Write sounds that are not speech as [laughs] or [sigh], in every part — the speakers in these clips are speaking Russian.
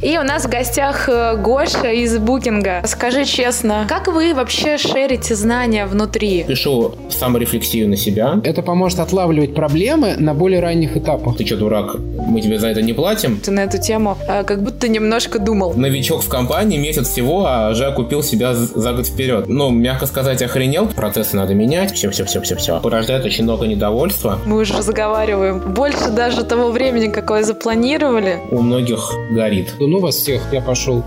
И у нас в гостях э, Гоша из Букинга. Скажи честно, как вы вообще шерите знания внутри? Пишу саморефлексию на себя. Это поможет отлавливать проблемы на более ранних этапах. Ты что, дурак, мы тебе за это не платим? Ты на эту тему э, как будто немножко думал. Новичок в компании, месяц всего, а уже купил себя за год вперед. Ну, мягко сказать, охренел. Процессы надо менять. Все-все-все-все-все. Порождает очень много недовольства. Мы уже разговариваем. Больше даже того времени, какое запланировали. У многих горит ну вас всех, я пошел.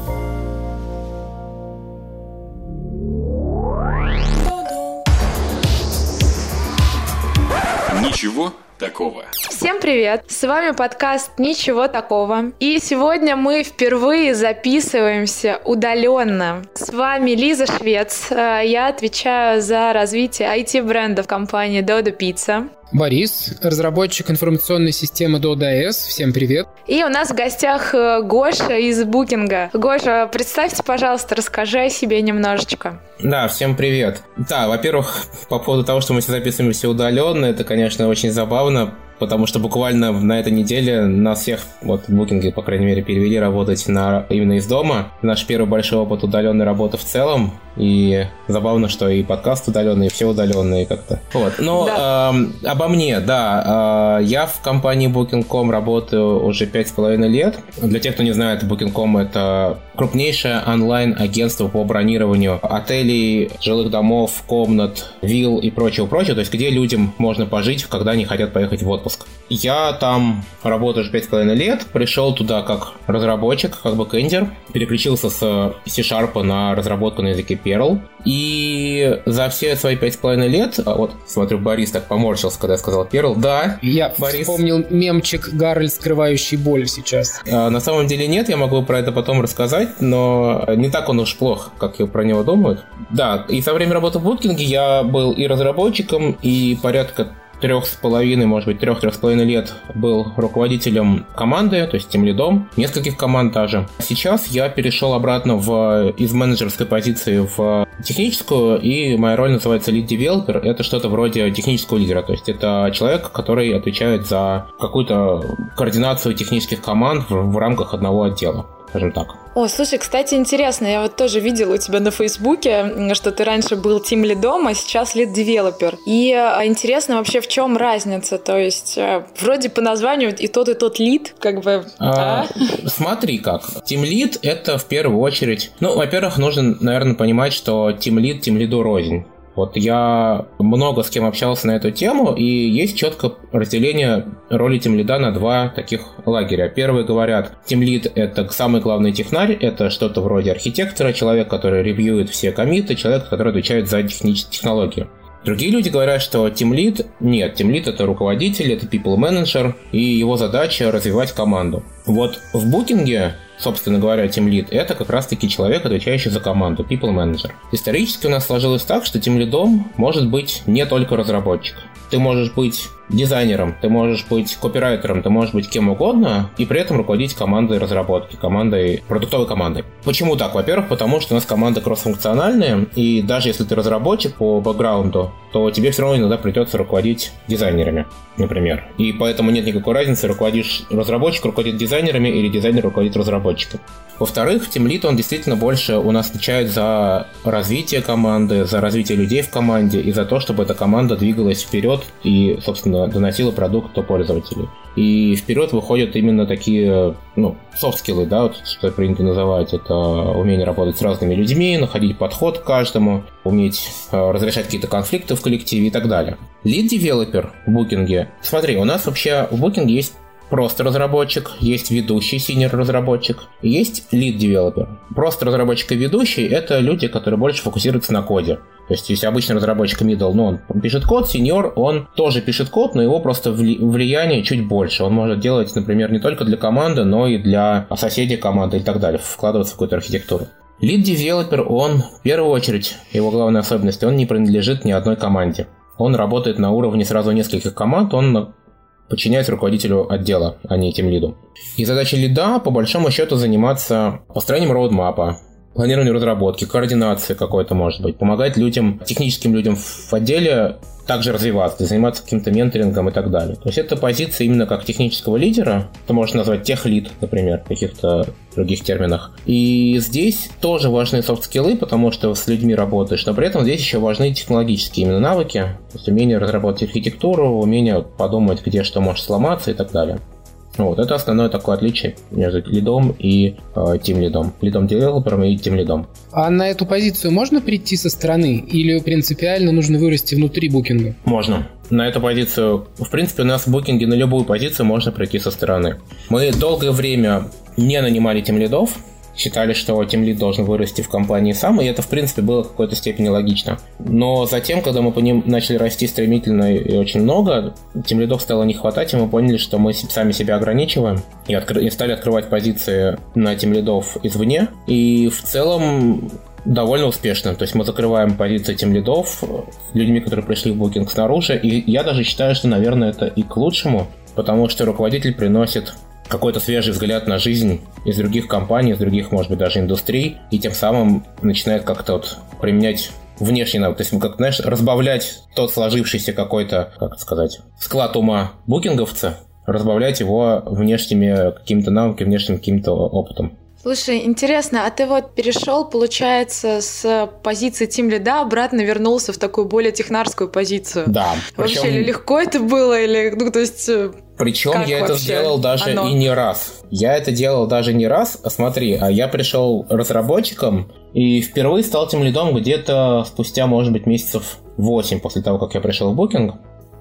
Такого. Всем привет! С вами подкаст «Ничего такого». И сегодня мы впервые записываемся удаленно. С вами Лиза Швец. Э, я отвечаю за развитие IT-брендов компании Dodo Pizza. Борис, разработчик информационной системы DodoS. Всем привет. И у нас в гостях э, Гоша из Букинга. Гоша, представьте, пожалуйста, расскажи о себе немножечко. Да, всем привет. Да, во-первых, по поводу того, что мы все записываемся удаленно, это, конечно, очень забавно, закона потому что буквально на этой неделе нас всех, вот в букинге, по крайней мере, перевели работать на, именно из дома. Наш первый большой опыт удаленной работы в целом, и забавно, что и подкаст удаленный, и все удаленные как-то. Вот. Но да. э, обо мне, да. Э, я в компании Booking.com работаю уже пять с половиной лет. Для тех, кто не знает, Booking.com это крупнейшее онлайн-агентство по бронированию отелей, жилых домов, комнат, вилл и прочего-прочего. То есть, где людям можно пожить, когда они хотят поехать в отпуск отпуск. Я там работаю уже 5,5 лет, пришел туда как разработчик, как бэкэндер, переключился с C-Sharp на разработку на языке Perl. И за все свои 5,5 лет, а вот смотрю, Борис так поморщился, когда я сказал Perl, да, я Борис... вспомнил мемчик Гарольд, скрывающий боль сейчас. А, на самом деле нет, я могу про это потом рассказать, но не так он уж плох, как про него думают. Да, и со времени работы в Booking е я был и разработчиком, и порядка трех с половиной, может быть, трех-трех с половиной лет был руководителем команды, то есть тем лидом, нескольких команд даже. Сейчас я перешел обратно в, из менеджерской позиции в техническую, и моя роль называется lead developer. Это что-то вроде технического лидера, то есть это человек, который отвечает за какую-то координацию технических команд в, в рамках одного отдела скажем так. О, слушай, кстати, интересно, я вот тоже видела у тебя на Фейсбуке, что ты раньше был тим лидом, а сейчас лид девелопер. И а, интересно вообще, в чем разница? То есть, э, вроде по названию и тот, и тот лид, как бы... А, а? Смотри как. Тим лид — это в первую очередь... Ну, во-первых, нужно, наверное, понимать, что тим лид тим лиду рознь. Вот я много с кем общался на эту тему, и есть четкое разделение роли тимлида на два таких лагеря. Первые говорят, тимлид — это самый главный технарь, это что-то вроде архитектора, человек, который ревьюет все комиты, человек, который отвечает за технические технологии. Другие люди говорят, что тимлид нет, тимлид это руководитель, это people manager, и его задача развивать команду. Вот в букинге собственно говоря, Team Lead, это как раз-таки человек, отвечающий за команду, people manager. Исторически у нас сложилось так, что Team Lead может быть не только разработчик. Ты можешь быть дизайнером, ты можешь быть копирайтером, ты можешь быть кем угодно, и при этом руководить командой разработки, командой, продуктовой командой. Почему так? Во-первых, потому что у нас команда кроссфункциональная, и даже если ты разработчик по бэкграунду, то тебе все равно иногда придется руководить дизайнерами, например. И поэтому нет никакой разницы, руководишь разработчик, руководит дизайнерами или дизайнер руководит разработчиком. Во-вторых, тимлид, он действительно больше у нас отвечает за развитие команды, за развитие людей в команде и за то, чтобы эта команда двигалась вперед и, собственно, доносила продукт до пользователей. И вперед выходят именно такие, ну, soft skill ы, да, вот, что принято называть. Это умение работать с разными людьми, находить подход к каждому, уметь э, разрешать какие-то конфликты в коллективе и так далее. Lead developer в Booking е. Смотри, у нас вообще в Booking е есть просто разработчик, есть ведущий senior разработчик, есть lead девелопер. Просто разработчик и ведущий — это люди, которые больше фокусируются на коде. То есть, если обычный разработчик middle, ну, он пишет код, сеньор, он тоже пишет код, но его просто влияние чуть больше. Он может делать, например, не только для команды, но и для соседей команды и так далее, вкладываться в какую-то архитектуру. Lead девелопер, он, в первую очередь, его главная особенность, он не принадлежит ни одной команде. Он работает на уровне сразу нескольких команд, он подчиняется руководителю отдела, а не тем лиду. И задача лида, по большому счету, заниматься построением роудмапа, планированию разработки, координации какой-то, может быть, помогать людям, техническим людям в отделе также развиваться, заниматься каким-то менторингом и так далее. То есть это позиция именно как технического лидера, это можно назвать техлид, например, в каких-то других терминах. И здесь тоже важны софт-скиллы, потому что с людьми работаешь, но при этом здесь еще важны технологические именно навыки, то есть умение разработать архитектуру, умение подумать, где что может сломаться и так далее. Вот, это основное такое отличие между лидом и э, тим лидом. Лидом девелопером и тим лидом. А на эту позицию можно прийти со стороны или принципиально нужно вырасти внутри букинга? Можно. На эту позицию, в принципе, у нас в букинге на любую позицию можно прийти со стороны. Мы долгое время не нанимали тем лидов, считали, что тимлид должен вырасти в компании сам, и это, в принципе, было в какой-то степени логично. Но затем, когда мы по ним начали расти стремительно и очень много, тимлидов стало не хватать, и мы поняли, что мы сами себя ограничиваем, и, откры- и стали открывать позиции на тимлидов извне, и в целом довольно успешно. То есть мы закрываем позиции тем лидов людьми, которые пришли в букинг снаружи. И я даже считаю, что, наверное, это и к лучшему, потому что руководитель приносит какой-то свежий взгляд на жизнь из других компаний, из других, может быть, даже индустрий, и тем самым начинает как-то вот применять внешний навык. То есть, как, знаешь, разбавлять тот сложившийся какой-то, как сказать, склад ума букинговца, разбавлять его внешними какими-то навыками, внешним каким-то опытом. Слушай, интересно, а ты вот перешел, получается, с позиции тим лида обратно вернулся в такую более технарскую позицию? Да. Вообще, причем... легко это было, или, ну, то есть... Э, причем как я это сделал даже оно? и не раз. Я это делал даже не раз. А смотри, а я пришел разработчиком и впервые стал тем лидом где-то спустя, может быть, месяцев 8 после того, как я пришел в Booking.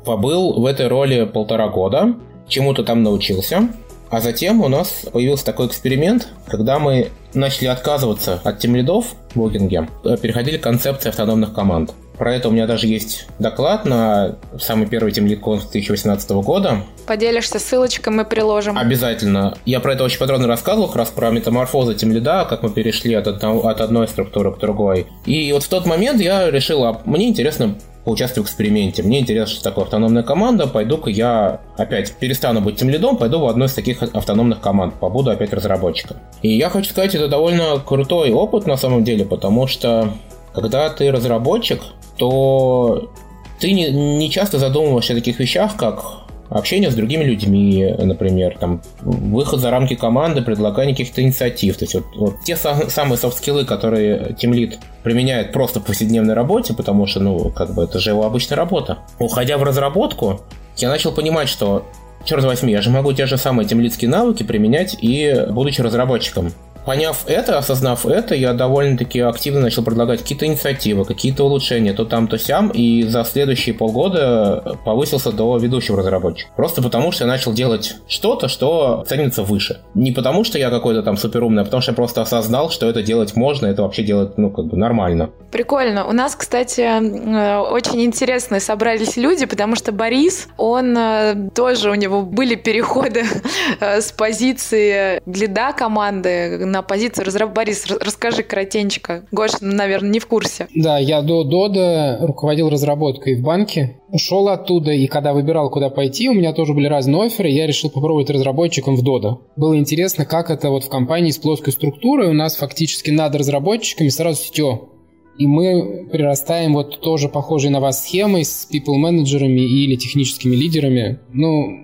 Побыл в этой роли полтора года, чему-то там научился. А затем у нас появился такой эксперимент, когда мы начали отказываться от тимлидов в букинге, э, переходили к концепции автономных команд. Про это у меня даже есть доклад на самый первый конф 2018 года. Поделишься ссылочкой, мы приложим. Обязательно. Я про это очень подробно рассказывал, как раз про метаморфозы тимлида, как мы перешли от, одного, от одной структуры к другой. И вот в тот момент я решил, а мне интересно поучаствую в эксперименте. Мне интересно, что такое автономная команда. Пойду-ка я опять перестану быть тем лидом, пойду в одну из таких автономных команд, побуду опять разработчиком. И я хочу сказать, это довольно крутой опыт на самом деле, потому что когда ты разработчик, то ты не, не часто задумываешься о таких вещах, как общение с другими людьми, например, там, выход за рамки команды, предлагание каких-то инициатив. То есть вот, вот те самые софт-скиллы, которые Team Lead применяет просто в повседневной работе, потому что, ну, как бы это же его обычная работа. Уходя в разработку, я начал понимать, что черт возьми, я же могу те же самые темлицкие навыки применять и будучи разработчиком. Поняв это, осознав это, я довольно-таки активно начал предлагать какие-то инициативы, какие-то улучшения, то там, то сям, и за следующие полгода повысился до ведущего разработчика. Просто потому, что я начал делать что-то, что ценится выше. Не потому, что я какой-то там суперумный, а потому, что я просто осознал, что это делать можно, это вообще делать, ну, как бы нормально. Прикольно. У нас, кстати, э, очень интересные собрались люди, потому что Борис, он э, тоже, у него были переходы [laughs] э, с позиции лида команды на позицию разработчика. Борис, расскажи коротенько. Гош, наверное, не в курсе. Да, я до Дода руководил разработкой в банке. Ушел оттуда, и когда выбирал, куда пойти, у меня тоже были разные оферы, я решил попробовать разработчиком в Дода. Было интересно, как это вот в компании с плоской структурой у нас фактически над разработчиками сразу сетё. И мы прирастаем вот тоже похожей на вас схемой с people-менеджерами или техническими лидерами. Ну,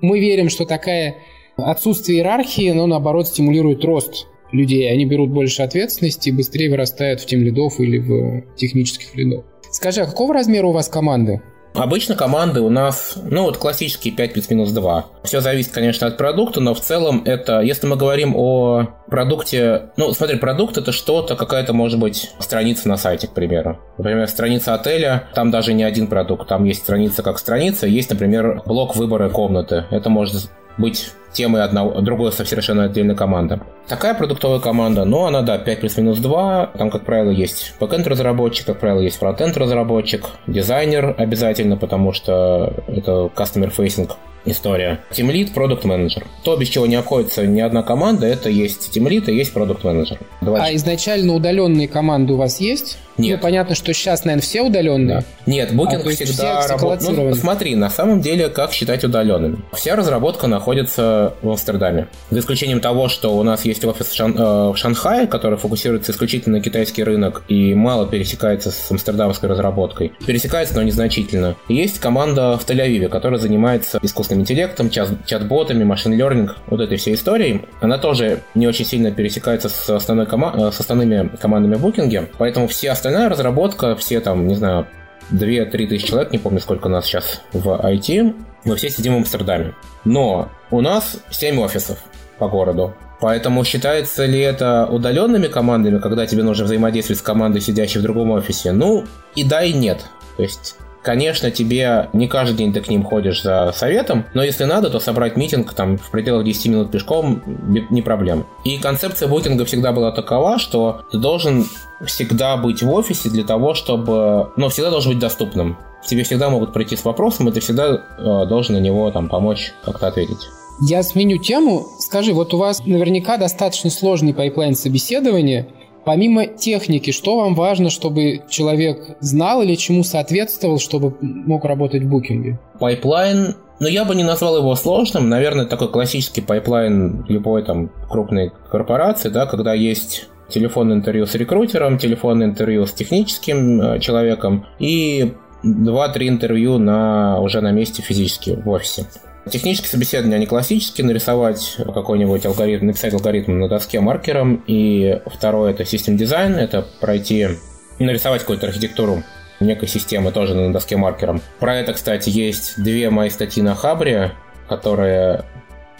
мы верим, что такая Отсутствие иерархии, но наоборот стимулирует рост людей. Они берут больше ответственности и быстрее вырастают в тем лидов или в технических лидов. Скажи, а какого размера у вас команды? Обычно команды у нас, ну вот классические 5 плюс-минус 2. Все зависит, конечно, от продукта, но в целом это, если мы говорим о продукте, ну смотри, продукт это что-то, какая-то может быть страница на сайте, к примеру. Например, страница отеля, там даже не один продукт, там есть страница как страница, есть, например, блок выбора комнаты. Это может быть темой одного, другой совершенно отдельной команды. Такая продуктовая команда, но она, да, 5 плюс-минус 2, там, как правило, есть бэкенд разработчик, как правило, есть фронтенд разработчик, дизайнер обязательно, потому что это customer facing история. Team Lead, Product Manager. То, без чего не обходится ни одна команда, это есть Team Lead и есть Manager. Два а изначально удаленные команды у вас есть? Нет. Ну, понятно, что сейчас, наверное, все удаленные. Да. Нет, Booking а, всегда работает. Ну, смотри, на самом деле, как считать удаленными? Вся разработка находится в Амстердаме. За исключением того, что у нас есть офис в, Шан... э, в Шанхае, который фокусируется исключительно на китайский рынок и мало пересекается с амстердамской разработкой. Пересекается, но незначительно. И есть команда в Тель-Авиве, которая занимается искусственным интеллектом, чат-ботами, машин-лернинг, вот этой всей историей. Она тоже не очень сильно пересекается с, основной кома... с основными командами в Booking, поэтому все остальная разработка, все там, не знаю, 2-3 тысячи человек, не помню, сколько нас сейчас в IT, мы все сидим в Амстердаме. Но у нас 7 офисов по городу. Поэтому считается ли это удаленными командами, когда тебе нужно взаимодействовать с командой, сидящей в другом офисе? Ну, и да, и нет. То есть Конечно, тебе не каждый день ты к ним ходишь за советом, но если надо, то собрать meeting там в пределах 10 минут пешком не проблема. И концепция Booking а всегда была такова, что ты должен всегда быть в офисе для того, чтобы... Ну, всегда должен быть доступным. Тебе всегда могут прийти с вопросом, и ты всегда э, должен на него там помочь как-то ответить. Я сменю тему. Скажи, вот у вас наверняка достаточно сложный pipeline собеседования. Помимо техники, что вам важно, чтобы человек знал или чему соответствовал, чтобы мог работать в Booking е? Pipeline ну, я бы не назвал его сложным. Наверное, такой классический pipeline любой там крупной корпорации, да, когда есть телефонное интервью с рекрутером, телефонное интервью с техническим э, человеком и 2-3 интервью на, уже на месте физически в офисе. Технические собеседования, они классические, нарисовать какой-нибудь алгоритм, написать алгоритм на доске маркером. И второе это system design, это пройти, нарисовать какую-то архитектуру некой системы тоже на доске маркером. Про это, кстати, есть две мои статьи на Хабре, которые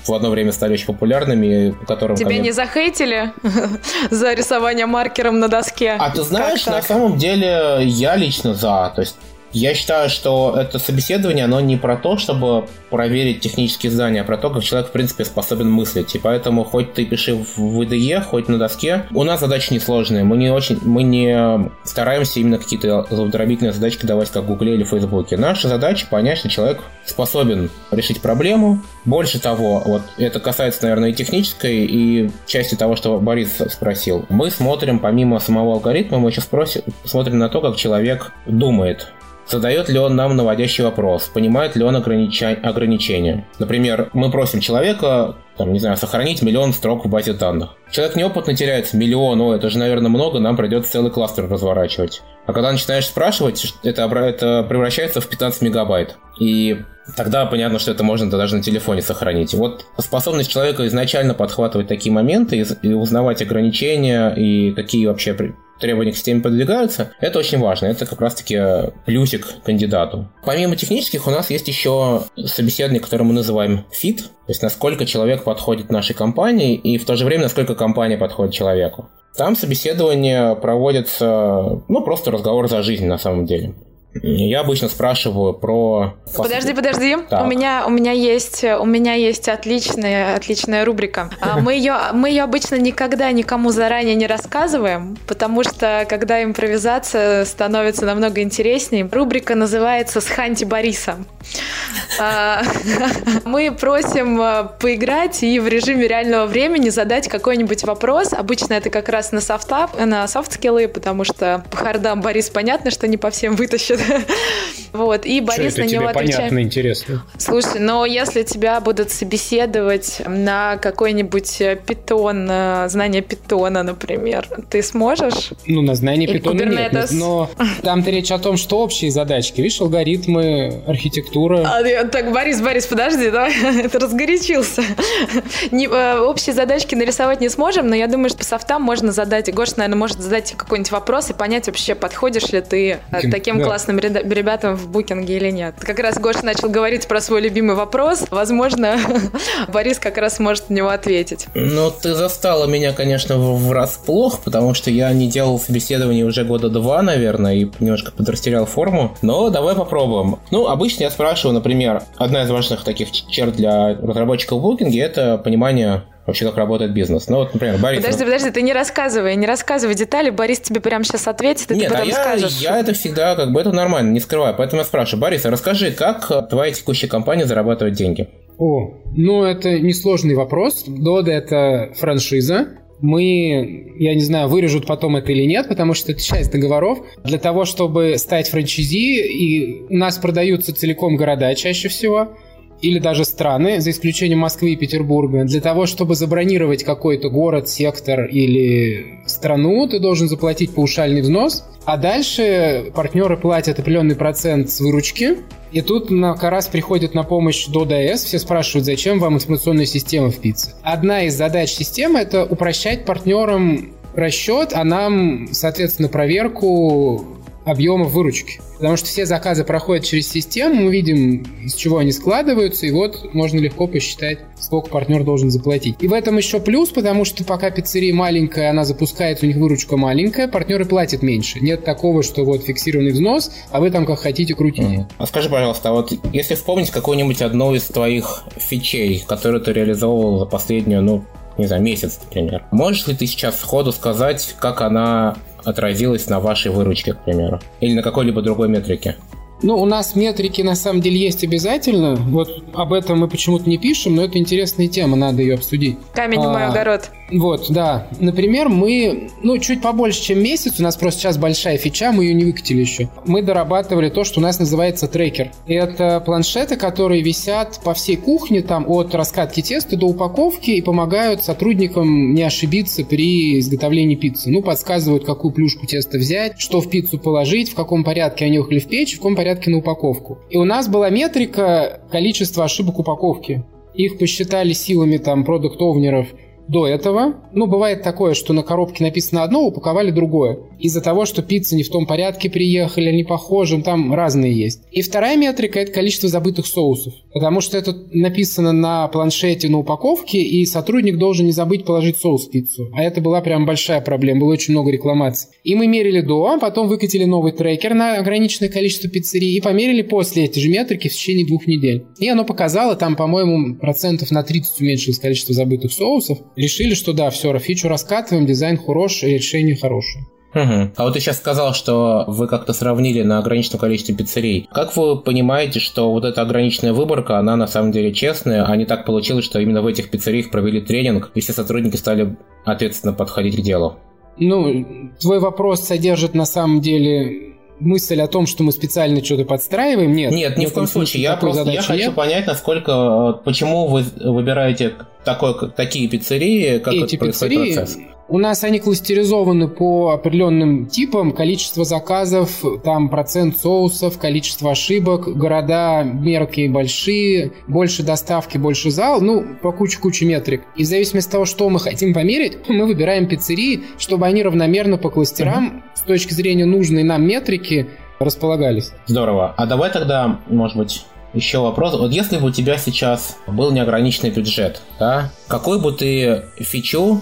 в одно время стали очень популярными, по которым... Тебе не захейтили [laughs] за рисование маркером на доске? А ты знаешь, на самом деле я лично за. То есть я считаю, что это собеседование, оно не про то, чтобы проверить технические знания, а про то, как человек, в принципе, способен мыслить. И поэтому хоть ты пиши в VDE, хоть на доске, у нас задачи несложные. Мы не очень, мы не стараемся именно какие-то злоупотребительные задачки давать, как в Гугле или Фейсбуке. Наша задача понять, что человек способен решить проблему. Больше того, вот это касается, наверное, и технической, и части того, что Борис спросил. Мы смотрим, помимо самого алгоритма, мы еще спросим, смотрим на то, как человек думает Задает ли он нам наводящий вопрос? Понимает ли он огранича... ограничения? Например, мы просим человека, там, не знаю, сохранить миллион строк в базе данных. Человек неопытно теряет миллион, о, это же, наверное, много, нам придется целый кластер разворачивать. А когда начинаешь спрашивать, это, это превращается в 15 мегабайт. И тогда понятно, что это можно даже на телефоне сохранить. И вот способность человека изначально подхватывать такие моменты и узнавать ограничения и какие вообще требования к системе подвигаются, это очень важно. Это как раз-таки плюсик кандидату. Помимо технических, у нас есть еще собеседование, которое мы называем fit, то есть насколько человек подходит нашей компании и в то же время насколько компания подходит человеку. Там собеседование проводится, ну, просто разговор за жизнь на самом деле. Я обычно спрашиваю про... Подожди, подожди. Так. У меня, у меня есть, у меня есть отличная, отличная рубрика. А, мы ее, мы ее обычно никогда никому заранее не рассказываем, потому что когда импровизация становится намного интереснее, рубрика называется «Сханьте Бориса». [laughs] Мы просим а, поиграть и в режиме реального времени задать какой-нибудь вопрос. Обычно это как раз на софта, на софт-скиллы, потому что по хардам Борис понятно, что не по всем вытащит. [laughs] Вот, и Борис Что на него отвечает. понятно, интересно. Слушай, но если тебя будут собеседовать на какой-нибудь питон, э, знание питона, например, ты сможешь? Ну, на знание питона нет, но там-то речь о том, что общие задачки. Видишь, алгоритмы, архитектура. А, так, Борис, Борис, подожди, давай, [laughs] это разгорячился. Не, э, общие задачки нарисовать не сможем, но я думаю, что по софтам можно задать, Гош, наверное, может задать какой-нибудь вопрос и понять вообще, подходишь ли ты э, таким да. классным ребятам в букинге или нет. Как раз Гоша начал говорить про свой любимый вопрос. Возможно, [laughs] Борис как раз может на него ответить. Ну, ты застала меня, конечно, врасплох, потому что я не делал собеседование уже года два, наверное, и немножко подрастерял форму. Но давай попробуем. Ну, обычно я спрашиваю, например, одна из важных таких черт для разработчиков в букинге – это понимание вообще как работает бизнес. Ну вот, например, Борис... Подожди, подожди, ты не рассказывай, не рассказывай детали, Борис тебе прямо сейчас ответит, и Нет, ты потом а я, скажешь. я это всегда, как бы, это нормально, не скрываю. Поэтому я спрашиваю, Борис, а расскажи, как твоя текущая компания зарабатывает деньги? О, ну это несложный вопрос. Дода – это франшиза, мы, я не знаю, вырежут потом это или нет, потому что это часть договоров. Для того, чтобы стать франчайзи, и у нас продаются целиком города чаще всего, или даже страны, за исключением Москвы и Петербурга, для того, чтобы забронировать какой-то город, сектор или страну, ты должен заплатить паушальный взнос, а дальше партнеры платят определенный процент с выручки, и тут на Карас приходит на помощь ДОДС. Все спрашивают, зачем вам информационная система в пицце. Одна из задач системы – это упрощать партнерам расчет, а нам, соответственно, проверку объема выручки. Потому что все заказы проходят через систему, мы видим, из чего они складываются, и вот можно легко посчитать, сколько партнер должен заплатить. И в этом еще плюс, потому что пока пиццерия маленькая, она запускается, у них выручка маленькая, партнеры платят меньше. Нет такого, что вот фиксированный взнос, а вы там как хотите крутите. Mm. А скажи, пожалуйста, а вот если вспомнить какую-нибудь одну из твоих фичей, которую ты реализовывал за последнюю, ну, не знаю, месяц, например. Можешь ли ты сейчас сходу сказать, как она отразилось на вашей выручке, к примеру, или на какой-либо другой метрике? Ну, у нас метрики на самом деле есть обязательно. Вот об этом мы почему-то не пишем, но это интересная тема, надо ее обсудить. Камень в мой а, огород. Вот, да. Например, мы, ну, чуть побольше, чем месяц, у нас просто сейчас большая фича, мы ее не выкатили еще. Мы дорабатывали то, что у нас называется трекер. Это планшеты, которые висят по всей кухне, там, от раскатки теста до упаковки и помогают сотрудникам не ошибиться при изготовлении пиццы. Ну, подсказывают, какую плюшку теста взять, что в пиццу положить, в каком порядке они уехали в печь, в каком порядке на упаковку. И у нас была метрика количества ошибок упаковки. Их посчитали силами там продукт-овнеров – до этого. Ну, бывает такое, что на коробке написано одно, упаковали другое. Из-за того, что пицца не в том порядке приехали, не похожим, там разные есть. И вторая метрика – это количество забытых соусов. Потому что это написано на планшете на упаковке, и сотрудник должен не забыть положить соус в пиццу. А это была прям большая проблема, было очень много рекламаций. И мы мерили до, а потом выкатили новый трекер на ограниченное количество пиццерий и померили после эти же метрики в течение двух недель. И оно показало, там, по-моему, процентов на 30 уменьшилось количество забытых соусов решили, что да, все, фичу раскатываем, дизайн хороший, решение хорошее. Угу. А вот ты сейчас сказал, что вы как-то сравнили на ограниченном количестве пиццерий. Как вы понимаете, что вот эта ограниченная выборка, она на самом деле честная, а не так получилось, что именно в этих пиццериях провели тренинг, и все сотрудники стали ответственно подходить к делу? Ну, твой вопрос содержит на самом деле мысль о том, что мы специально что-то подстраиваем, нет. Нет, ни в коем случае. Я просто я хочу нет. понять, насколько, почему вы выбираете такой, такие пиццерии, как Эти пиццерии, процесс. У нас они кластеризованы по определенным типам, количество заказов, там процент соусов, количество ошибок, города мелкие, большие, больше доставки, больше зал, ну, по куче-куче метрик. И в зависимости от того, что мы хотим померить, [clears throat] мы выбираем пиццерии, чтобы они равномерно по кластерам uh-huh. с точки зрения нужной нам метрики располагались. Здорово. А давай тогда, может быть, еще вопрос. Вот если бы у тебя сейчас был неограниченный бюджет, да, какой бы ты фичу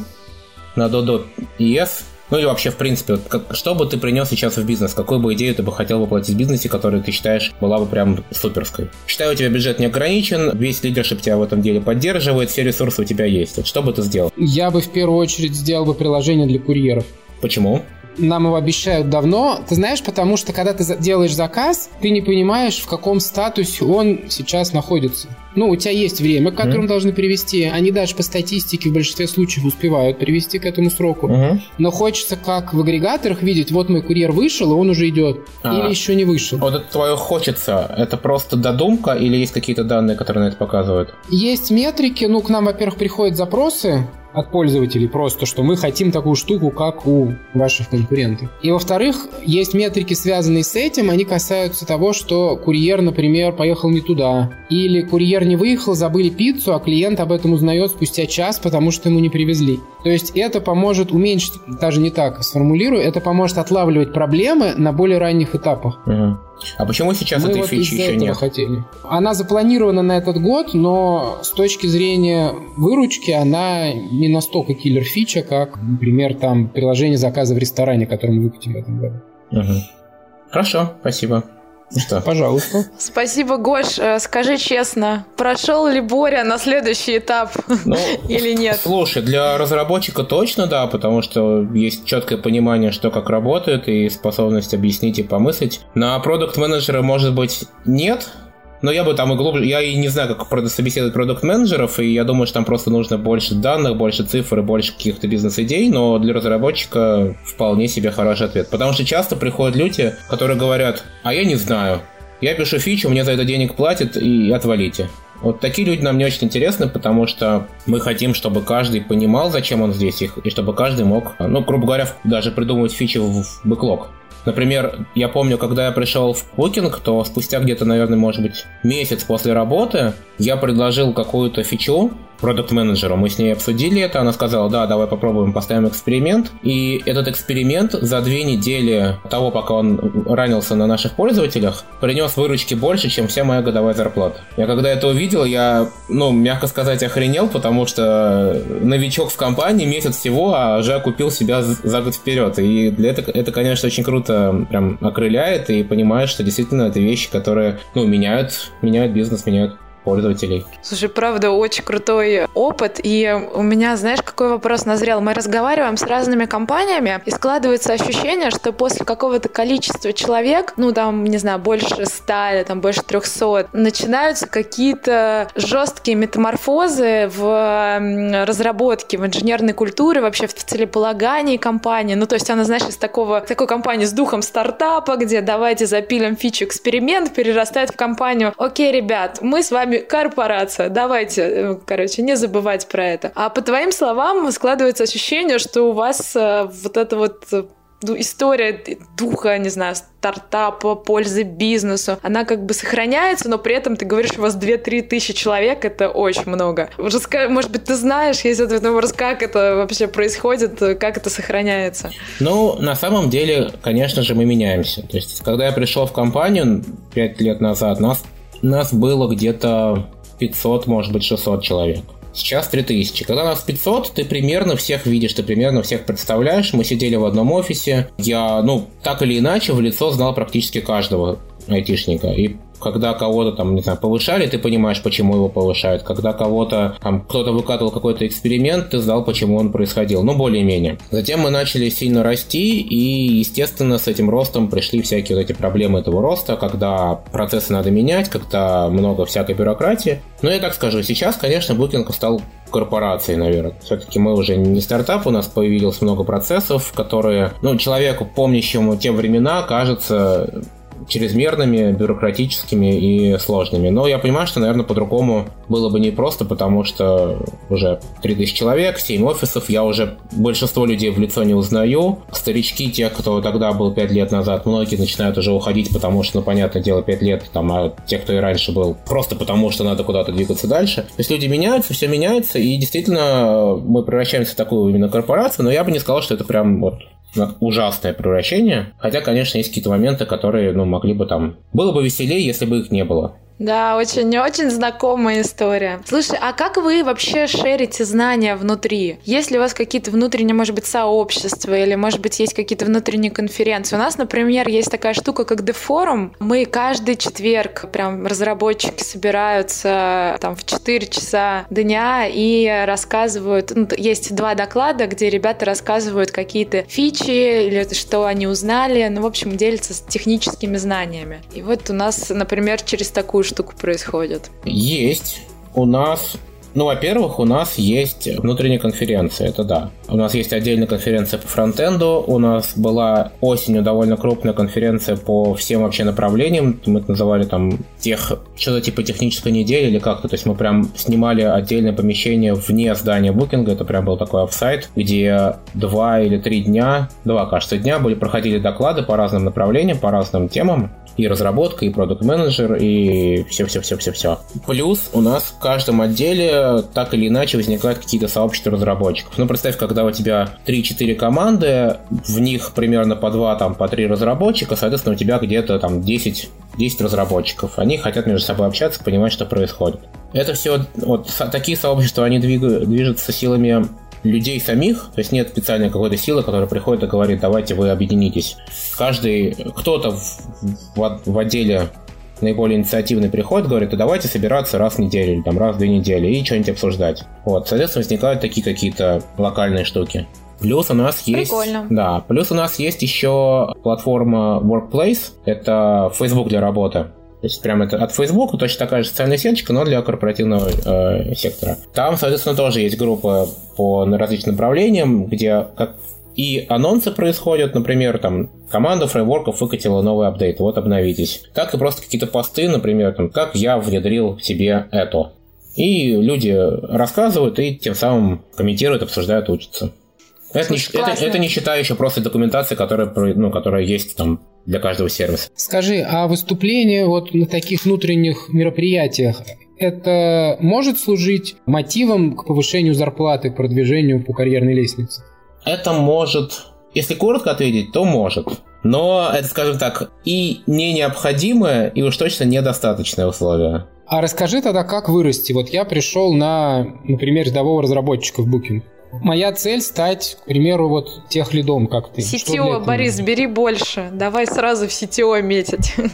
на Dodo ES, ну или вообще, в принципе, вот как, что бы ты принес сейчас в бизнес? Какую бы идею ты бы хотел воплотить в бизнесе, которую ты считаешь была бы прям суперской? Считаю, у тебя бюджет не ограничен, весь лидершип тебя в этом деле поддерживает, все ресурсы у тебя есть. Вот что бы ты сделал? Я бы в первую очередь сделал бы приложение для курьеров. Почему? нам его обещают давно. Ты знаешь, потому что когда ты делаешь заказ, ты не понимаешь, в каком статусе он сейчас находится. Ну, у тебя есть время, к которому mm-hmm. должны привести. Они даже по статистике в большинстве случаев успевают привести к этому сроку. Mm-hmm. Но хочется, как в агрегаторах, видеть, вот мой курьер вышел, и он уже идет. А, или еще не вышел. Вот это твое хочется. Это просто додумка или есть какие-то данные, которые на это показывают? Есть метрики. Ну, к нам, во-первых, приходят запросы от пользователей просто, что мы хотим такую штуку, как у ваших конкурентов. И во-вторых, есть метрики, связанные с этим, они касаются того, что курьер, например, поехал не туда, или курьер не выехал, забыли пиццу, а клиент об этом узнает спустя час, потому что ему не привезли. То есть это поможет уменьшить, даже не так сформулирую, это поможет отлавливать проблемы на более ранних этапах. Угу. А почему сейчас Мы этой вот фичи еще нет? Хотели. Она запланирована на этот год, но с точки зрения выручки она не настолько киллер фича, как, например, там приложение заказа в ресторане, которое мы выпустим в этом году. Угу. Хорошо, спасибо. Что? Пожалуйста. Спасибо, Гош. Э, скажи честно, прошел ли Боря на следующий этап ну, [laughs] или нет? Слушай, для разработчика точно да, потому что есть четкое понимание, что как работает, и способность объяснить и помыслить. На продукт менеджера может быть нет, Но я бы там и глубже... Я и не знаю, как собеседовать продукт-менеджеров, и я думаю, что там просто нужно больше данных, больше цифр и больше каких-то бизнес-идей, но для разработчика вполне себе хороший ответ. Потому что часто приходят люди, которые говорят, а я не знаю, я пишу фичу, мне за это денег платят, и отвалите. Вот такие люди нам не очень интересны, потому что мы хотим, чтобы каждый понимал, зачем он здесь, и чтобы каждый мог, ну, грубо говоря, даже придумывать фичи в бэклог. Например, я помню, когда я пришел в Booking, то спустя где-то, наверное, может быть, месяц после работы я предложил какую-то фичу, продукт-менеджеру. Мы с ней обсудили это, она сказала, да, давай попробуем, поставим эксперимент. И этот эксперимент за две недели того, пока он ранился на наших пользователях, принес выручки больше, чем вся моя годовая зарплата. Я когда это увидел, я, ну, мягко сказать, охренел, потому что новичок в компании месяц всего, а уже купил себя за год вперед. И для этого это, конечно, очень круто прям окрыляет и понимаешь, что действительно это вещи, которые, ну, меняют, меняют бизнес, меняют пользователей. Слушай, правда, очень крутой опыт. И у меня, знаешь, какой вопрос назрел? Мы разговариваем с разными компаниями, и складывается ощущение, что после какого-то количества человек, ну там, не знаю, больше ста или там больше трехсот, начинаются какие-то жесткие метаморфозы в разработке, в инженерной культуре, вообще в целеполагании компании. Ну, то есть она, знаешь, из такого, такой компании с духом стартапа, где давайте запилим фичу эксперимент, перерастает в компанию, окей, ребят, мы с вами корпорация. Давайте, э, короче, не забывать про это. А по твоим словам складывается ощущение, что у вас э, вот это вот э, история духа, не знаю, стартапа, пользы бизнесу, она как бы сохраняется, но при этом ты говоришь, у вас 2-3 тысячи человек, это очень много. Раска... Может быть, ты знаешь, есть ответ на вопрос, как это вообще происходит, как это сохраняется? Ну, на самом деле, конечно же, мы меняемся. То есть, когда я пришел в компанию 5 лет назад, нас нас было где-то 500, может быть, 600 человек. Сейчас 3000. Когда нас 500, ты примерно всех видишь, ты примерно всех представляешь. Мы сидели в одном офисе. Я, ну, так или иначе, в лицо знал практически каждого айтишника. И когда кого-то там, не знаю, повышали, ты понимаешь, почему его повышают. Когда кого-то там кто-то выкатывал какой-то эксперимент, ты знал, почему он происходил. Ну, более-менее. Затем мы начали сильно расти, и, естественно, с этим ростом пришли всякие вот эти проблемы этого роста, когда процессы надо менять, когда много всякой бюрократии. Но я так скажу, сейчас, конечно, Booking стал корпорацией, наверное. Все-таки мы уже не стартап, у нас появилось много процессов, которые, ну, человеку, помнящему те времена, кажется, чрезмерными, бюрократическими и сложными. Но я понимаю, что, наверное, по-другому было бы непросто, потому что уже 3000 человек, 7 офисов, я уже большинство людей в лицо не узнаю. Старички, те, кто тогда был 5 лет назад, многие начинают уже уходить, потому что, ну, понятное дело, 5 лет, там, а те, кто и раньше был, просто потому что надо куда-то двигаться дальше. То есть люди меняются, все меняется, и действительно мы превращаемся в такую именно корпорацию, но я бы не сказал, что это прям вот ужасное превращение. Хотя, конечно, есть какие-то моменты, которые, ну, могли бы там... Было бы веселее, если бы их не было. Да, очень-очень знакомая история. Слушай, а как вы вообще шерите знания внутри? Есть ли у вас какие-то внутренние, может быть, сообщества или, может быть, есть какие-то внутренние конференции? У нас, например, есть такая штука, как The Мы каждый четверг, прям разработчики собираются там в 4 часа дня и рассказывают. Ну, есть два доклада, где ребята рассказывают какие-то фичи или что они узнали. Ну, в общем, делятся с техническими знаниями. И вот у нас, например, через такую такую штуку происходит? Есть. У нас ну, во-первых, у нас есть внутренняя конференция, это да. У нас есть отдельная конференция по фронтенду, у нас была осенью довольно крупная конференция по всем вообще направлениям, мы это называли там тех, что-то типа технической недели или как-то, то есть мы прям снимали отдельное помещение вне здания букинга, это прям был такой офсайт, где два или три дня, два, кажется, дня были, проходили доклады по разным направлениям, по разным темам, и разработка, и продукт менеджер и все-все-все-все-все. Плюс у нас в каждом отделе так или иначе возникают какие-то сообщества разработчиков. Ну, представь, когда у тебя 3-4 команды, в них примерно по 2, там, по 3 разработчика, соответственно, у тебя где-то там 10, 10 разработчиков. Они хотят между собой общаться, понимать, что происходит. Это все, вот такие сообщества, они двигают, движутся силами людей самих, то есть нет специальной какой-то силы, которая приходит и говорит, давайте вы объединитесь. Каждый, кто-то в, в, в отделе наиболее инициативный приходит, говорит, а давайте собираться раз в неделю или там раз в две недели и что-нибудь обсуждать. Вот, соответственно, возникают такие какие-то локальные штуки. Плюс у нас есть... Прикольно. Да, плюс у нас есть еще платформа Workplace. Это Facebook для работы. То есть прям это от Facebook точно такая же социальная сеточка, но для корпоративного э, сектора. Там, соответственно, тоже есть группа по различным направлениям, где как и анонсы происходят, например, там команда фреймворков выкатила новый апдейт, вот обновитесь. Так и просто какие-то посты, например, там, как я внедрил себе это. И люди рассказывают и тем самым комментируют, обсуждают, учатся. Это не, это, это не считая еще просто документации, которая, ну, которая есть там для каждого сервиса. Скажи, а выступление вот на таких внутренних мероприятиях, это может служить мотивом к повышению зарплаты, к продвижению по карьерной лестнице? Это может, если коротко ответить, то может. Но это, скажем так, и не необходимое, и уж точно недостаточное условие. А расскажи тогда, как вырасти. Вот я пришел на, например, рядового разработчика в Booking. Моя цель стать, к примеру, вот tech lead ом, как ты. CTO, Борис, бери больше. Давай сразу в CTO метить. [laughs]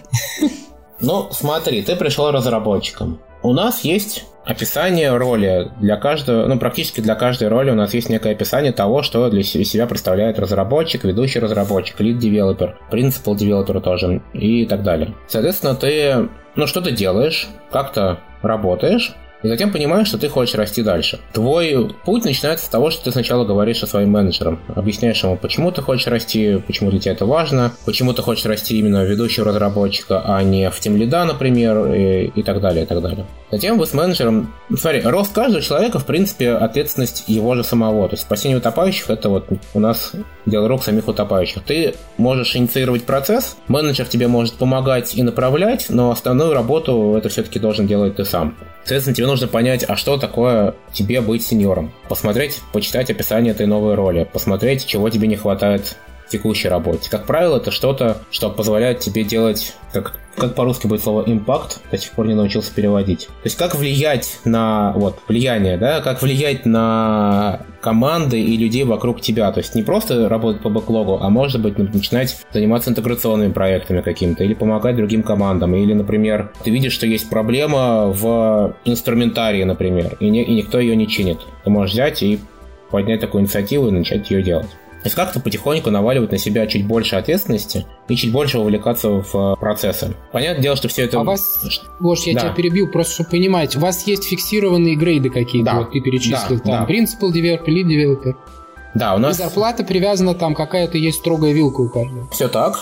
Ну, смотри, ты пришел разработчиком. У нас есть описание роли для каждого, ну, практически для каждой роли у нас есть некое описание того, что для себя представляет разработчик, ведущий разработчик, lead developer, principal developer тоже и так далее. Соответственно, ты, ну, что ты делаешь, как-то работаешь, и затем понимаешь, что ты хочешь расти дальше. Твой путь начинается с того, что ты сначала говоришь со своим менеджером, объясняешь ему, почему ты хочешь расти, почему для тебя это важно, почему ты хочешь расти именно ведущего разработчика, а не в тем лида, например, и, и так далее, и так далее. Затем вы с менеджером... Смотри, рост каждого человека, в принципе, ответственность его же самого. То есть спасение утопающих — это вот у нас дело рук самих утопающих. Ты можешь инициировать процесс, менеджер тебе может помогать и направлять, но основную работу это все-таки должен делать ты сам. Соответственно, тебе нужно понять, а что такое тебе быть сеньором. Посмотреть, почитать описание этой новой роли, посмотреть, чего тебе не хватает текущей работе. Как правило, это что-то, что позволяет тебе делать, как, как по-русски будет слово импакт, до сих пор не научился переводить. То есть как влиять на, вот, влияние, да, как влиять на команды и людей вокруг тебя. То есть не просто работать по бэклогу, а может быть начинать заниматься интеграционными проектами какими-то или помогать другим командам. Или, например, ты видишь, что есть проблема в инструментарии, например, и, не, и никто ее не чинит. Ты можешь взять и поднять такую инициативу и начать ее делать. То есть как-то потихоньку наваливать на себя чуть больше ответственности и чуть больше увлекаться в э, процессы. Понятное дело, что все это... А вас, Гош, я да. тебя перебью, просто чтобы понимать, у вас есть фиксированные грейды какие-то, да. вот ты перечислил, да, там, да. Principal Developer, Lead Developer. Да, у нас... И зарплата привязана там, какая-то есть строгая вилка у каждого. Все так.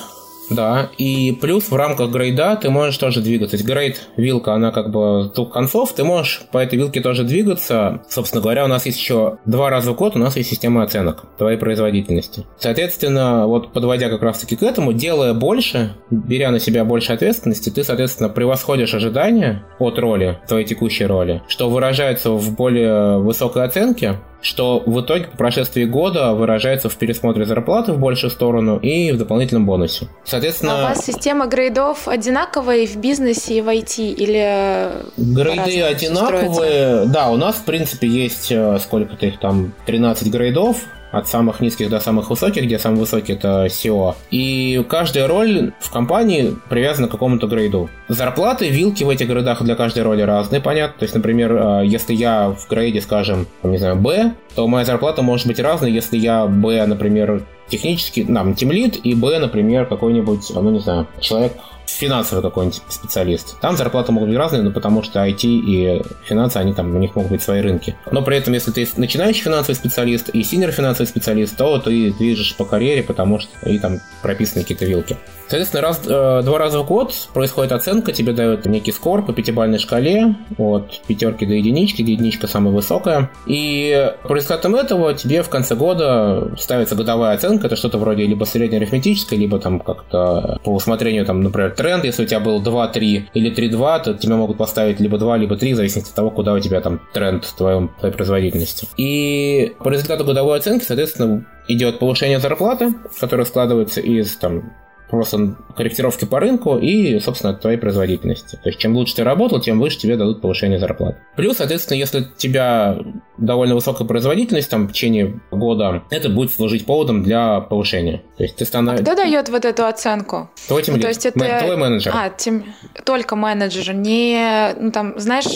Да, и плюс в рамках грейда ты можешь тоже двигаться. То есть грейд, вилка, она как бы двух концов, ты можешь по этой вилке тоже двигаться. Собственно говоря, у нас есть еще два раза в год, у нас есть система оценок твоей производительности. Соответственно, вот подводя как раз-таки к этому, делая больше, беря на себя больше ответственности, ты, соответственно, превосходишь ожидания от роли, твоей текущей роли, что выражается в более высокой оценке, что в итоге по прошествии года выражается в пересмотре зарплаты в большую сторону и в дополнительном бонусе. Соответственно... А у вас система грейдов одинаковая и в бизнесе, и в IT? Или Грейды одинаковые. Строятся? Да, у нас, в принципе, есть э, сколько-то их там, 13 грейдов, от самых низких до самых высоких, где самый высокий это SEO. И каждая роль в компании привязана к какому-то грейду. Зарплаты, вилки в этих грейдах для каждой роли разные, понятно. То есть, например, э, если я в грейде, скажем, не знаю, B, то моя зарплата может быть разной, если я B, например, технический, нам, тимлит, и B, например, какой-нибудь, ну не знаю, человек финансовый какой-нибудь специалист. Там зарплаты могут быть разные, но потому что IT и финансы, они там, у них могут быть свои рынки. Но при этом, если ты начинающий финансовый специалист и синер финансовый специалист, то ты движешь по карьере, потому что и там прописаны какие-то вилки. Соответственно, раз, э, два раза в год происходит оценка, тебе дают некий скор по пятибалльной шкале от пятерки до единички, где единичка самая высокая. И по результатам этого тебе в конце года ставится годовая оценка, это что-то вроде либо среднеарифметической, либо там как-то по усмотрению, там, например, тренд, если у тебя был 2-3 или 3-2, то тебе могут поставить либо 2, либо 3, в зависимости от того, куда у тебя там тренд в твоем, твоей производительности. И по результату годовой оценки, соответственно, идет повышение зарплаты, которое складывается из там просто корректировки по рынку и, собственно, твоей производительности. То есть, чем лучше ты работал, тем выше тебе дадут повышение зарплат. Плюс, соответственно, если у тебя довольно высокая производительность там, в течение года, это будет служить поводом для повышения. То есть, ты становишься... А кто дает вот эту оценку? Твой тем ну, то есть это... Твой менеджер. А, тем... только менеджер. Не, ну, там, знаешь,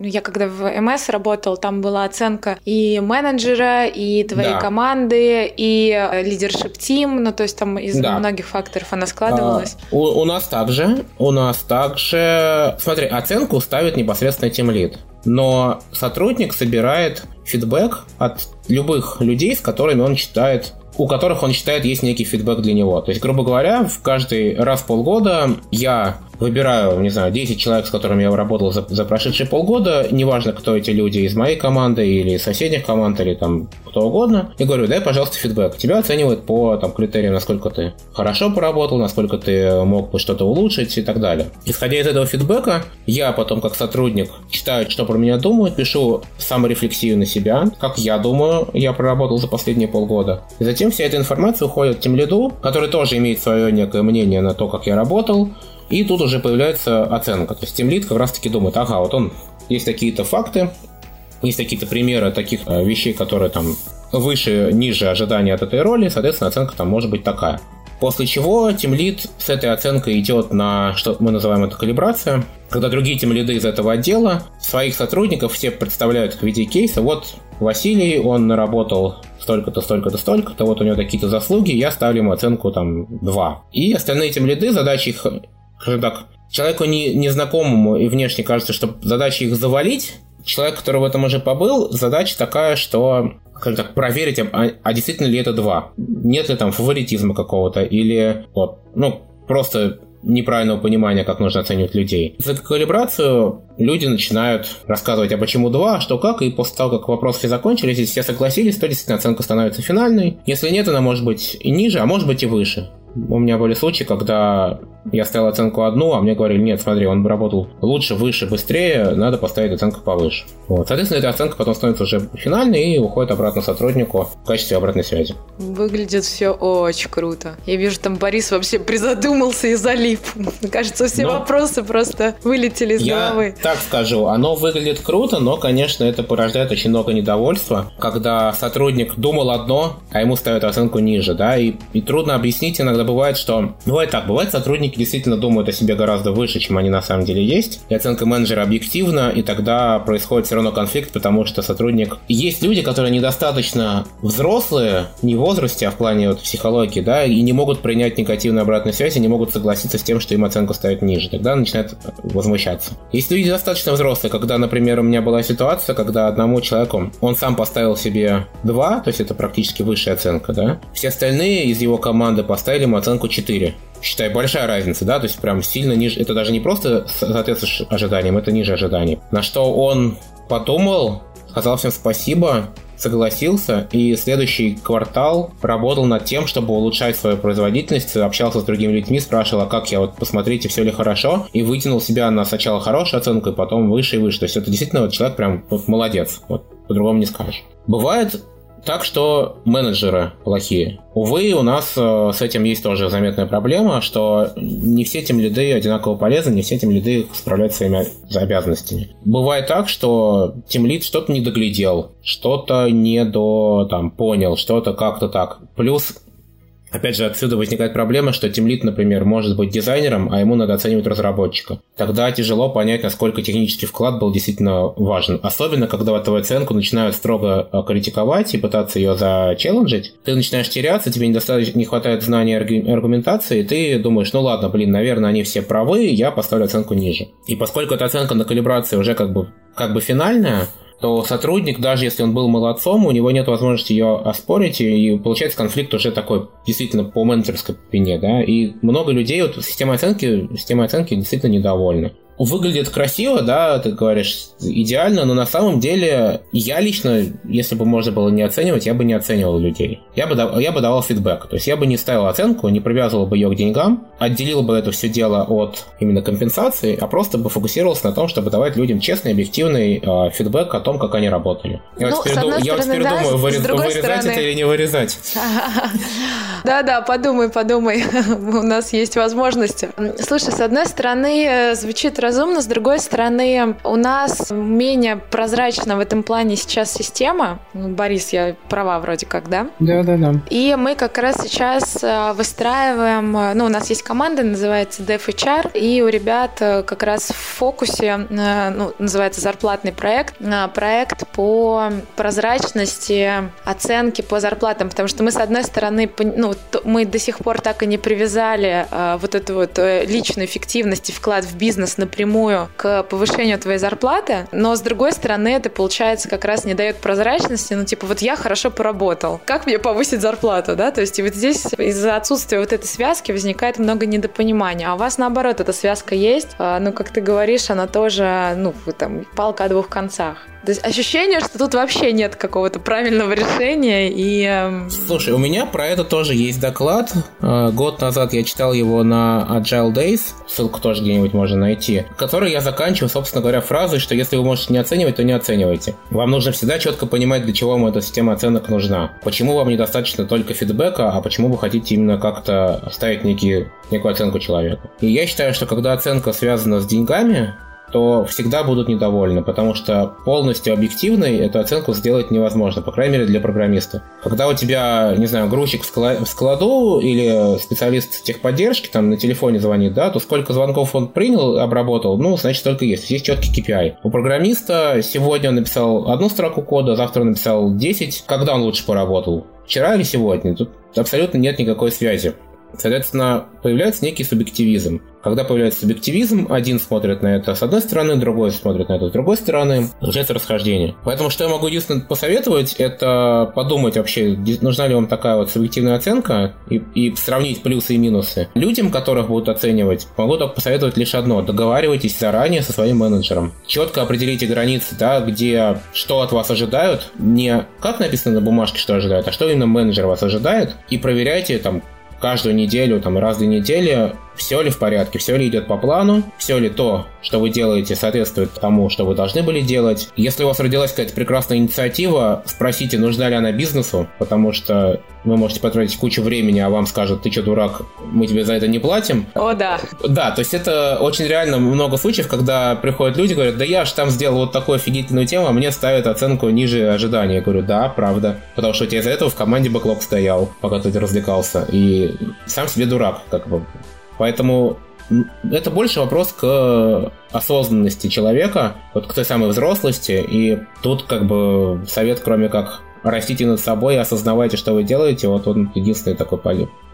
я когда в МС работал, там была оценка и менеджера, и твоей да. команды, и лидершип тим, ну, то есть там из да. многих факторов она складывалась? А, у, у нас также, у нас также, смотри, оценку ставит непосредственно тимлид, но сотрудник собирает фидбэк от любых людей, с которыми он читает у которых он считает есть некий фидбэк для него. То есть, грубо говоря, в каждый раз в полгода я выбираю, не знаю, 10 человек, с которыми я работал за, за прошедшие полгода, неважно, кто эти люди из моей команды или из соседних команд, или там кто угодно, и говорю, дай, пожалуйста, фидбэк. Тебя оценивают по там, критериям, насколько ты хорошо поработал, насколько ты мог бы что-то улучшить и так далее. Исходя из этого фидбэка, я потом, как сотрудник, читаю, что про меня думают, пишу саморефлексию на себя, как я думаю, я проработал за последние полгода. И затем вся эта информация уходит тем лиду, который тоже имеет свое некое мнение на то, как я работал, и тут уже появляется оценка. То есть Team Lead как раз таки думает, ага, вот он, есть такие-то факты, есть какие-то примеры таких э, вещей, которые там выше, ниже ожидания от этой роли, соответственно, оценка там может быть такая. После чего тимлид с этой оценкой идет на, что мы называем это калибрация, когда другие тимлиды из этого отдела своих сотрудников все представляют в виде кейса. Вот Василий, он наработал столько-то, столько-то, столько-то, вот у него такие-то заслуги, я ставлю ему оценку там 2. И остальные тимлиды, задача их скажем так, человеку не, незнакомому и внешне кажется, что задача их завалить, человек, который в этом уже побыл, задача такая, что скажем так, проверить, а, а действительно ли это два. Нет ли там фаворитизма какого-то, или вот, ну, просто неправильного понимания, как нужно оценивать людей. За калибрацию люди начинают рассказывать, а почему два, что как, и после того, как вопросы закончились, если все согласились, то действительно оценка становится финальной. Если нет, она может быть и ниже, а может быть и выше. У меня были случаи, когда я ставил оценку одну, а мне говорили, нет, смотри, он работал лучше, выше, быстрее, надо поставить оценку повыше. Вот. Соответственно, эта оценка потом становится уже финальной и уходит обратно сотруднику в качестве обратной связи. Выглядит все очень круто. Я вижу, там Борис вообще призадумался и залип. Кажется, все но вопросы просто вылетели из я головы. так скажу, оно выглядит круто, но, конечно, это порождает очень много недовольства, когда сотрудник думал одно, а ему ставят оценку ниже, да, и, и трудно объяснить иногда бывает, что... Бывает так, бывает сотрудники действительно думают о себе гораздо выше, чем они на самом деле есть. И оценка менеджера объективна, и тогда происходит все равно конфликт, потому что сотрудник... Есть люди, которые недостаточно взрослые, не в возрасте, а в плане вот психологии, да, и не могут принять негативную обратную связь, и не могут согласиться с тем, что им оценку ставят ниже. Тогда начинают возмущаться. Есть люди достаточно взрослые, когда, например, у меня была ситуация, когда одному человеку, он сам поставил себе 2, то есть это практически высшая оценка, да, все остальные из его команды поставили ему оценку 4 считай, большая разница, да, то есть прям сильно ниже, это даже не просто соответствует ожиданиям, это ниже ожиданий. На что он подумал, сказал всем спасибо, согласился и следующий квартал работал над тем, чтобы улучшать свою производительность, общался с другими людьми, спрашивал, а как я, вот посмотрите, все ли хорошо, и вытянул себя на сначала хорошую оценку, и потом выше и выше. То есть это действительно вот человек прям вот молодец, вот по-другому не скажешь. Бывает так что менеджеры плохие. Увы, у нас э, с этим есть тоже заметная проблема, что не все тем лиды одинаково полезны, не все тем лиды справляются своими обязанностями. Бывает так, что тем лид что-то не доглядел, что-то не до там понял, что-то как-то так. Плюс Опять же, отсюда возникает проблема, что тимлит, например, может быть дизайнером, а ему надо оценивать разработчика. Тогда тяжело понять, насколько технический вклад был действительно важен. Особенно, когда в твою оценку начинают строго э, критиковать и пытаться ее зачелленджить. Ты начинаешь теряться, тебе недостаточно не хватает знаний аргументации, и ты думаешь, ну ладно, блин, наверное, они все правы, я поставлю оценку ниже. И поскольку эта оценка на калибрации уже как бы, как бы финальная, то сотрудник, даже если он был молодцом, у него нет возможности ее оспорить, и получается конфликт уже такой действительно по менеджерской пене, да, и много людей вот системой оценки, системой оценки действительно недовольны выглядит красиво, да, ты говоришь, идеально, но на самом деле я лично, если бы можно было не оценивать, я бы не оценивал людей. Я бы, я бы давал фидбэк, то есть я бы не ставил оценку, не привязывал бы ее к деньгам, отделил бы это все дело от именно компенсации, а просто бы фокусировался на том, чтобы давать людям честный, объективный э, фидбэк о том, как они работали. Я ну, вот теперь, дум, я вот теперь да, думаю, вырез, вырезать стороны... это или не вырезать. [laughs] Да-да, подумай, подумай, [laughs] у нас есть возможности. Слушай, с одной стороны, э, звучит разумно. С другой стороны, у нас менее прозрачна в этом плане сейчас система. Ну, Борис, я права вроде как, да? Да, да, да. И мы как раз сейчас э, выстраиваем, э, ну, у нас есть команда, называется DevHR, и у ребят э, как раз в фокусе, ну, называется зарплатный проект, проект по прозрачности оценки по зарплатам, потому что мы, с одной стороны, ну, мы до сих пор так и не привязали вот эту вот личную эффективность и вклад в бизнес напрямую к повышению твоей зарплаты, но с другой стороны, это получается как раз не дает прозрачности, ну, типа, вот я хорошо поработал, как мне повысить зарплату, да, то есть и вот здесь из-за отсутствия вот этой связки возникает много недопонимания, а у вас наоборот эта связка есть, а, ну, как ты говоришь, она тоже, ну, там, палка о двух концах. То есть ощущение, что тут вообще нет какого-то правильного решения и... Эм, Слушай, у меня про это тоже есть доклад. Э, год назад я читал его на Agile Days, ссылку тоже где-нибудь можно найти, который я заканчиваю, собственно говоря, фразой, что если вы можете не оценивать, то не оценивайте. Вам нужно всегда четко понимать, для чего вам эта система оценок нужна. Почему вам недостаточно только фидбэка, а почему вы хотите именно как-то ставить некий, некую оценку человеку. И я считаю, что когда оценка связана с деньгами, то всегда будут недовольны, потому что полностью объективной эту оценку сделать невозможно, по крайней мере для программиста. Когда у тебя, не знаю, грузчик в складу или специалист техподдержки там на телефоне звонит, да, то сколько звонков он принял, обработал, ну, значит, столько есть. Есть четкий KPI. У программиста сегодня он написал одну строку кода, завтра он написал 10. Когда он лучше поработал? Вчера или сегодня? Тут абсолютно нет никакой связи. Соответственно, появляется некий субъективизм. Когда появляется субъективизм, один смотрит на это с одной стороны, другой смотрит на это с другой стороны, получается расхождение. Поэтому что я могу единственное посоветовать, это подумать вообще, нужна ли вам такая вот субъективная оценка и, и сравнить плюсы и минусы. Людям, которых будут оценивать, могу только посоветовать лишь одно. Договаривайтесь заранее со своим менеджером. Четко определите границы, да, где что от вас ожидают, не как написано на бумажке, что ожидают, а что именно менеджер вас ожидает, и проверяйте там каждую неделю, там, раз в две недели, все ли в порядке, все ли идет по плану, все ли то, что вы делаете, соответствует тому, что вы должны были делать. Если у вас родилась какая-то прекрасная инициатива, спросите, нужна ли она бизнесу, потому что вы можете потратить кучу времени, а вам скажут, ты что, дурак, мы тебе за это не платим. О, да. Да, то есть это очень реально много случаев, когда приходят люди, говорят, да я же там сделал вот такую офигительную тему, а мне ставят оценку ниже ожидания. Я говорю, да, правда. Потому что у тебя из-за этого в команде бэклог стоял, пока ты развлекался. И сам себе дурак, как бы. Поэтому это больше вопрос к осознанности человека, вот к той самой взрослости, и тут как бы совет, кроме как растите над собой, осознавайте, что вы делаете, вот он единственный такой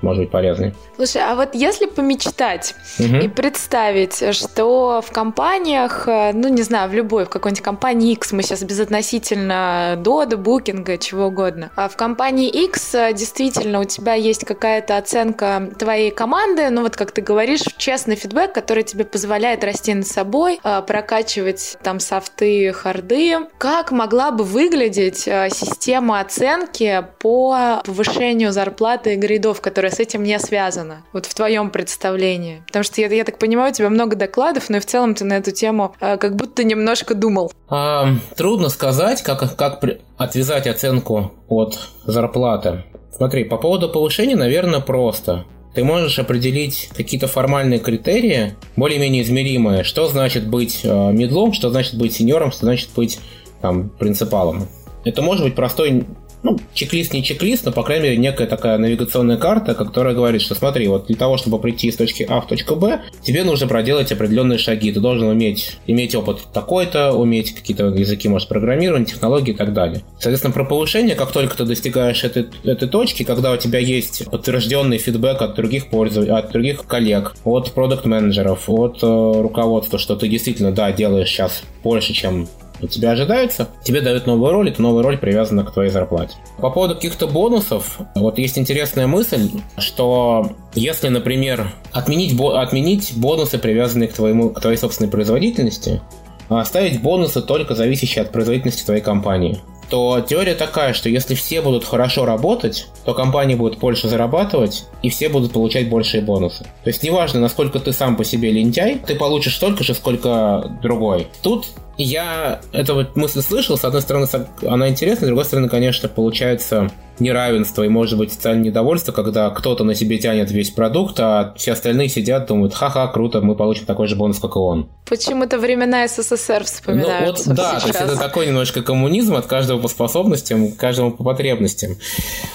может быть полезный. Слушай, а вот если помечтать угу. и представить, что в компаниях, э, ну не знаю, в любой, в какой-нибудь компании X, мы сейчас безотносительно Дода, Букинга, чего угодно, а в компании X э, действительно у тебя есть какая-то оценка твоей команды, ну вот как ты говоришь, честный фидбэк, который тебе позволяет расти над собой, э, прокачивать там софты, харды. Как могла бы выглядеть система оценки по повышению зарплаты грейдов, которые с этим не связана, вот в твоем представлении? Потому что я, я так понимаю, у тебя много докладов, но и в целом ты на эту тему э, как будто немножко думал. А, трудно сказать, как, как при... отвязать оценку от зарплаты. Смотри, по поводу повышения, наверное, просто. Ты можешь определить какие-то формальные критерии, более-менее измеримые, что значит быть э, медлом, что значит быть сеньором, что значит быть там, принципалом. Это может быть простой ну, чек-лист не чек-лист, но, по крайней мере, некая такая навигационная карта, которая говорит, что смотри, вот для того, чтобы прийти из точки А в точку Б, тебе нужно проделать определенные шаги. Ты должен уметь, иметь опыт такой-то, уметь какие-то языки, может, программирования, технологии и так далее. Соответственно, про повышение, как только ты достигаешь этой, этой точки, когда у тебя есть подтвержденный фидбэк от других пользователей, от других коллег, от продукт-менеджеров, от э, руководства, что ты действительно, да, делаешь сейчас больше, чем от тебя ожидается, тебе дают новую роль, эта новая роль привязана к твоей зарплате. По поводу каких-то бонусов, вот есть интересная мысль, что если, например, отменить, бо- отменить бонусы, привязанные к, твоему, к твоей собственной производительности, а оставить бонусы только зависящие от производительности твоей компании, то теория такая, что если все будут хорошо работать, то компания будет больше зарабатывать, и все будут получать большие бонусы. То есть неважно, насколько ты сам по себе лентяй, ты получишь столько же, сколько другой. Тут Я эту вот мысль слышал, с одной стороны, она интересна, с другой стороны, конечно, получается неравенство и, может быть, социальное недовольство, когда кто-то на себе тянет весь продукт, а все остальные сидят, думают, ха-ха, круто, мы получим такой же бонус, как и он. Почему-то времена СССР вспоминаются Ну вот, да, сейчас. то есть это такой немножко коммунизм от каждого по способностям, каждому по потребностям.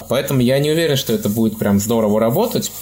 Поэтому я не уверен, что это будет прям здорово работать.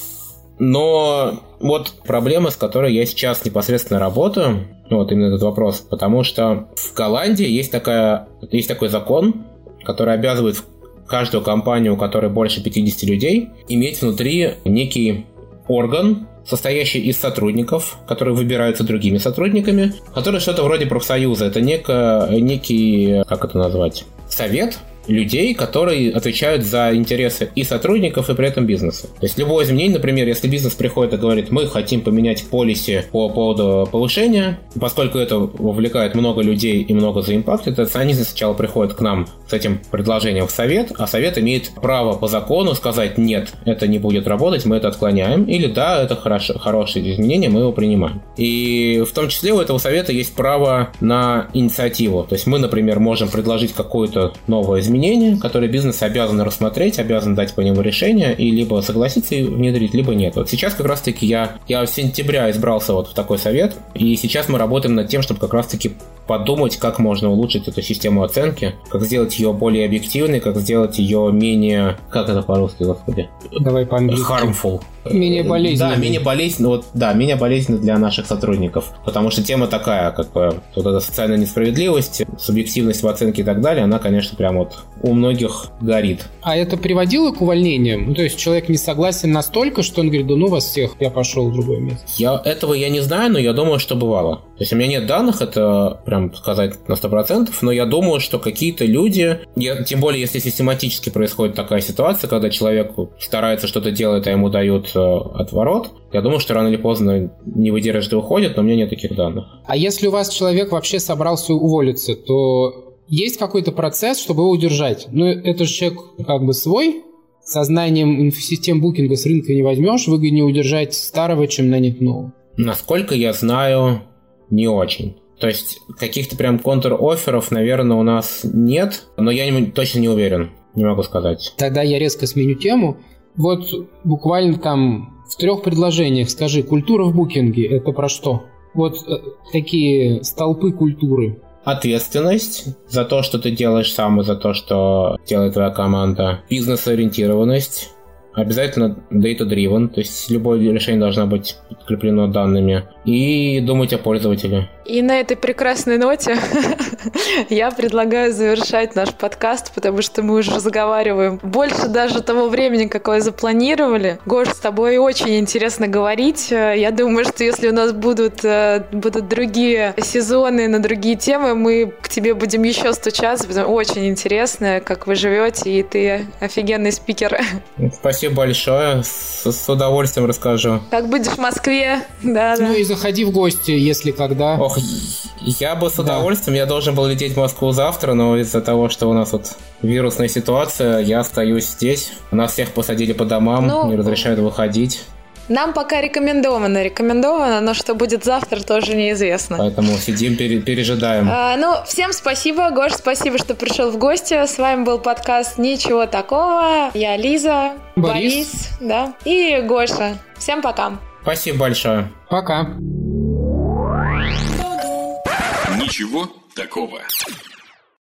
Но вот проблема, с которой я сейчас непосредственно работаю, вот именно этот вопрос, потому что в Голландии есть, такая, есть такой закон, который обязывает каждую компанию, у которой больше 50 людей, иметь внутри некий орган, состоящий из сотрудников, которые выбираются другими сотрудниками, который что-то вроде профсоюза. Это неко, некий, как это назвать, совет, людей, которые отвечают за интересы и сотрудников, и при этом бизнеса. То есть любое изменение, например, если бизнес приходит и говорит, мы хотим поменять полиси по поводу повышения, поскольку это вовлекает много людей и много заимпактит, они сначала приходят к нам с этим предложением в совет, а совет имеет право по закону сказать, нет, это не будет работать, мы это отклоняем, или да, это хорошо, хорошее изменение, мы его принимаем. И в том числе у этого совета есть право на инициативу. То есть мы, например, можем предложить какое-то новое изменение, изменения, которые бизнес обязан рассмотреть, обязан дать по нему решение и либо согласиться и внедрить, либо нет. Вот сейчас как раз-таки я, я в сентября избрался вот в такой совет, и сейчас мы работаем над тем, чтобы как раз-таки подумать, как можно улучшить эту систему оценки, как сделать ее более объективной, как сделать ее менее... Как это по-русски, господи? Давай по-английски. Harmful. Менее болезненно. Да, менее болезненно, вот, да, менее болезненно для наших сотрудников. Потому что тема такая, как бы, вот эта социальная несправедливость, субъективность в оценке и так далее, она, конечно, прям вот у многих горит. А это приводило к увольнениям? Ну, то есть человек не согласен настолько, что он говорит, да ну вас всех, я пошел в другое место. Я, этого я не знаю, но я думаю, что бывало. То есть у меня нет данных, это прям сказать на 100%, но я думаю, что какие-то люди, я, тем более если систематически происходит такая ситуация, когда человек старается что-то делать, а ему дают э, отворот, я думаю, что рано или поздно не выдержит и уходит, но у меня нет таких данных. А если у вас человек вообще собрался уволиться, то есть какой-то процесс, чтобы его удержать? Ну, это же человек как бы свой, сознанием инфосистем букинга с рынка не возьмешь, выгоднее удержать старого, чем нанять нового. Насколько я знаю, не очень. То есть каких-то прям контр-офферов, наверное, у нас нет, но я не, точно не уверен, не могу сказать. Тогда я резко сменю тему. Вот буквально там в трех предложениях скажи, культура в букинге – это про что? Вот э, такие столпы культуры. Ответственность за то, что ты делаешь сам и за то, что делает твоя команда. Бизнес-ориентированность Обязательно data-driven, то есть любое решение должно быть подкреплено данными. И думать о пользователе. И на этой прекрасной ноте [laughs] я предлагаю завершать наш подкаст, потому что мы уже разговариваем больше даже того времени, какое запланировали. Гош, с тобой очень интересно говорить. Я думаю, что если у нас будут, э, будут другие сезоны на другие темы, мы к тебе будем еще стучаться, потому что очень интересно, как вы живете, и ты офигенный спикер. [laughs] Спасибо большое, с, с удовольствием расскажу. Как будешь в Москве, да, Ну и заходи в гости, если когда. Ох, я бы с удовольствием, да. я должен был лететь в Москву завтра, но из-за того, что у нас вот вирусная ситуация, я остаюсь здесь. Нас всех посадили по домам, ну, не разрешают выходить. Нам пока рекомендовано, рекомендовано, но что будет завтра, тоже неизвестно. Поэтому сидим, пере, пережидаем. А, ну, всем спасибо, Гош, спасибо, что пришел в гости. С вами был подкаст «Ничего такого». Я Лиза, Борис, Борис да, и Гоша. Всем пока. Спасибо большое. Пока. Ничего такого.